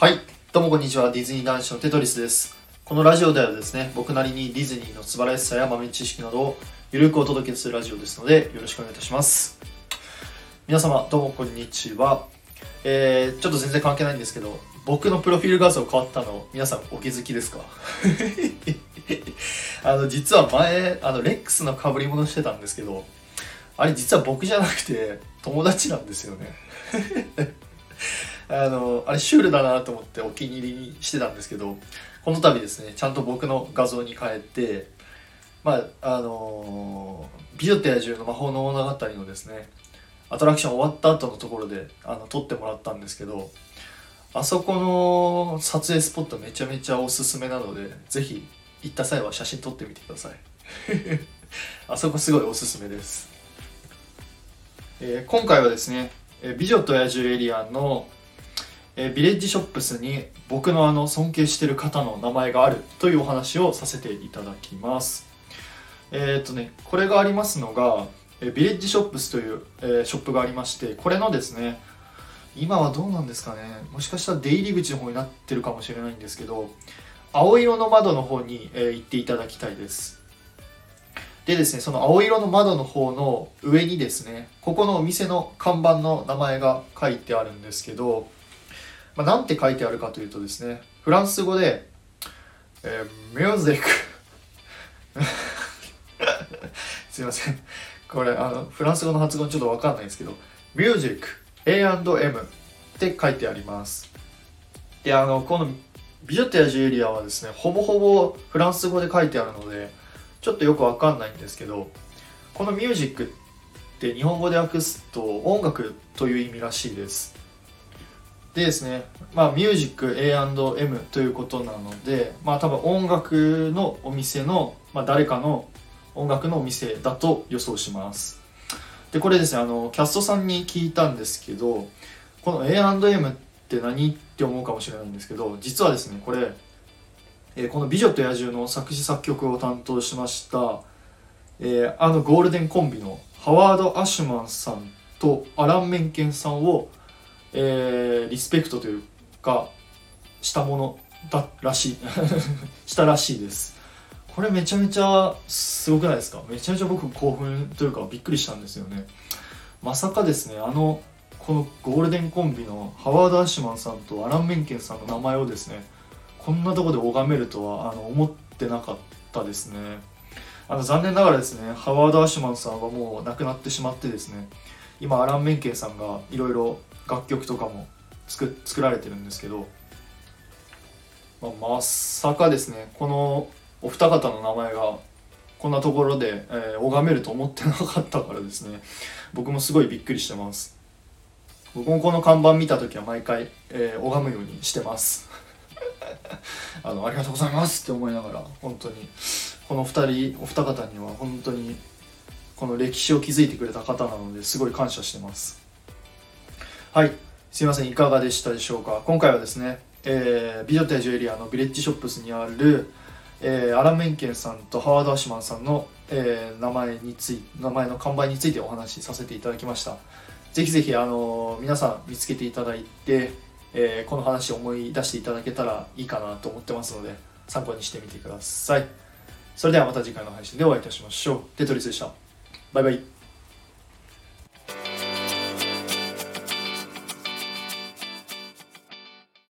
はい、どうもこんにちは。ディズニー男子のテトリスです。このラジオではですね、僕なりにディズニーの素晴らしさや豆知識などをゆるくお届けするラジオですので、よろしくお願いいたします。皆様、どうもこんにちは。えー、ちょっと全然関係ないんですけど、僕のプロフィール画像変わったの、皆さんお気づきですか？あの、実は前、あの、レックスの被り物してたんですけど、あれ実は僕じゃなくて、友達なんですよね。あのあれシュールだなと思ってお気に入りにしてたんですけどこの度ですねちゃんと僕の画像に変えてまああの「美女と野獣の魔法の物語」のですねアトラクション終わった後のところであの撮ってもらったんですけどあそこの撮影スポットめちゃめちゃおすすめなのでぜひ行った際は写真撮ってみてください。あそこすごいおすすめです、えー今回はですね美女と野獣エリアンのえービレッジショップスに僕のあの尊敬してる方の名前があるというお話をさせていただきます。えーっとねこれがありますのがえービレッジショップスという、えーショップがありましてこれのですね今はどうなんですかねもしかしたら出入り口の方になってるかもしれないんですけど青色の窓の方に、えー行っていただきたいです。でですねその青色の窓の方の上にですねここのお店の看板の名前が書いてあるんですけどまあ、なんて書いてあるかというとですねフランス語で、えー、ミュージックすいません。これあのフランス語の発音ちょっとわかんないんですけどミュージック A&M って書いてあります。であのこの美女と野獣エリアはですねほぼほぼフランス語で書いてあるのでちょっとよくわかんないんですけどこのミュージックって日本語で訳すと音楽という意味らしいです。でですね、まあ、ミュージック A&M ということなので、まあ、多分音楽のお店の、まあ、誰かの音楽のお店だと予想します。で、これですね、あの、キャストさんに聞いたんですけど、この A&M って何って思うかもしれないんですけど、実はですね、これ、えーこの美女と野獣の作詞作曲を担当しました、えーあのゴールデンコンビのハワード・アシュマンさんとアラン・メンケンさんをえーリスペクトというかしたものだらしい したらしいです。これめちゃめちゃすごくないですか？めちゃめちゃ僕興奮というかびっくりしたんですよね。まさかですねあのこのゴールデンコンビのハワード・アッシュマンさんとアラン・メンケンさんの名前をですねこんなとこで拝めるとはあの思ってなかったですね。あの残念ながらですねハワード・アッシュマンさんはもう亡くなってしまってですね今アラン・メンケンさんがいろいろ楽曲とかも作作られてるんですけど、まあまさかですねこのお二方の名前がこんなところで、えー拝めると思ってなかったからですね僕もすごいびっくりしてます。僕もこの看板見た時は毎回、えー拝むようにしてます。あのありがとうございますって思いながら本当にこの二人お二方には本当にこの歴史を築いてくれた方なのですごい感謝してます。はい。すいませんいかがでしたでしょうか？今回はですね、えー美女と野獣エリアのビレッジショップスにある、えーアラン・メンケンさんとハワード・アシュマンさんの、えー名前につい名前の看板についてお話しさせていただきました。ぜひぜひ、あの皆さん見つけていただいて、えこの話を思い出していただけたらいいかなと思ってますので参考にしてみてください。それではまた次回の配信でお会いいたしましょう。テトリスでした。バイバイ。